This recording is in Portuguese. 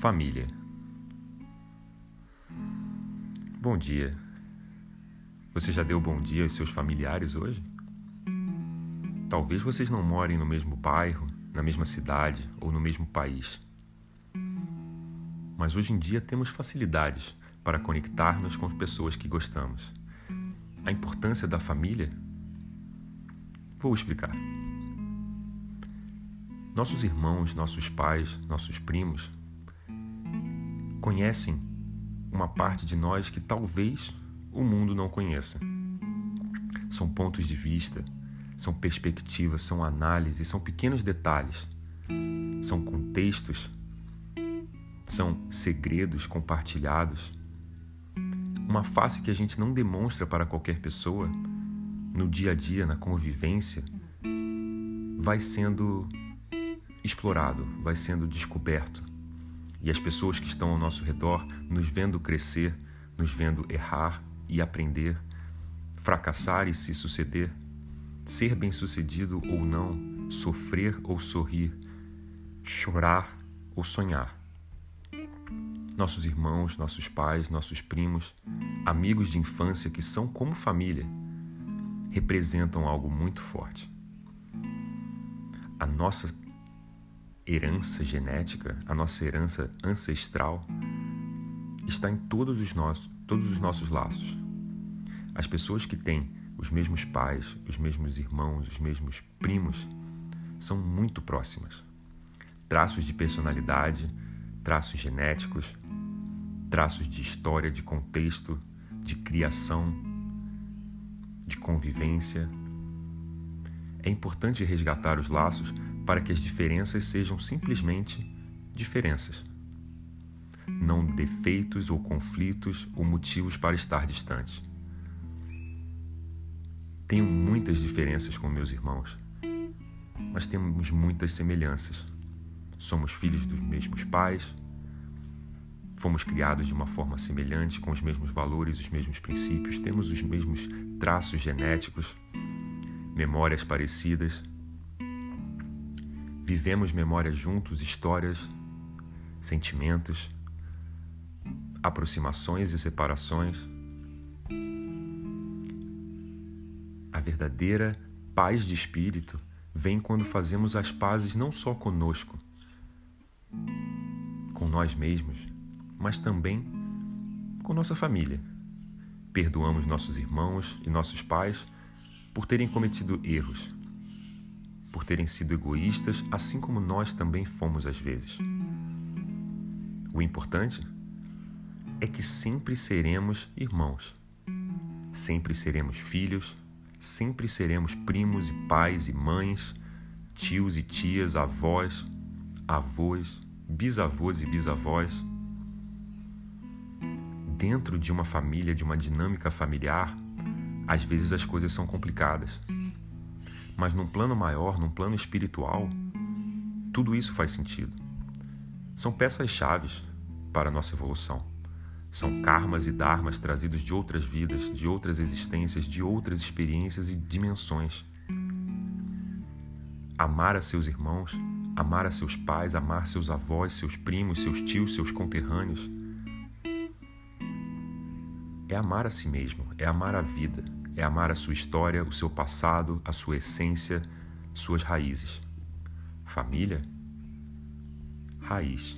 Família. Bom dia. Você já deu bom dia aos seus familiares hoje? Talvez vocês não morem no mesmo bairro, na mesma cidade ou no mesmo país. Mas hoje em dia temos facilidades para conectar-nos com as pessoas que gostamos. A importância da família? Vou explicar. Nossos irmãos, nossos pais, nossos primos conhecem uma parte de nós que talvez o mundo não conheça. São pontos de vista, são perspectivas, são análises, são pequenos detalhes, são contextos, são segredos compartilhados. Uma face que a gente não demonstra para qualquer pessoa no dia a dia, na convivência, vai sendo explorado, vai sendo descoberto e as pessoas que estão ao nosso redor, nos vendo crescer, nos vendo errar e aprender, fracassar e se suceder, ser bem-sucedido ou não, sofrer ou sorrir, chorar ou sonhar. Nossos irmãos, nossos pais, nossos primos, amigos de infância que são como família, representam algo muito forte. A nossa herança genética, a nossa herança ancestral, está em todos os nossos, todos os nossos laços. As pessoas que têm os mesmos pais, os mesmos irmãos, os mesmos primos, são muito próximas. Traços de personalidade, traços genéticos, traços de história, de contexto, de criação, de convivência. É importante resgatar os laços para que as diferenças sejam simplesmente diferenças, não defeitos ou conflitos ou motivos para estar distante. Tenho muitas diferenças com meus irmãos, mas temos muitas semelhanças. Somos filhos dos mesmos pais, fomos criados de uma forma semelhante, com os mesmos valores, os mesmos princípios, temos os mesmos traços genéticos, memórias parecidas Vivemos memórias juntos, histórias, sentimentos, aproximações e separações. A verdadeira paz de espírito vem quando fazemos as pazes não só conosco, com nós mesmos, mas também com nossa família. Perdoamos nossos irmãos e nossos pais por terem cometido erros por terem sido egoístas, assim como nós também fomos às vezes. O importante é que sempre seremos irmãos, sempre seremos filhos, sempre seremos primos e pais e mães, tios e tias, avós, avós, bisavós e bisavós. Dentro de uma família, de uma dinâmica familiar, às vezes as coisas são complicadas. Mas num plano maior, num plano espiritual, tudo isso faz sentido. São peças-chaves para a nossa evolução. São karmas e dharmas trazidos de outras vidas, de outras existências, de outras experiências e dimensões. Amar a seus irmãos, amar a seus pais, amar seus avós, seus primos, seus tios, seus conterrâneos, é amar a si mesmo, é amar a vida, é amar a sua história, o seu passado, a sua essência, suas raízes. Família? Raiz.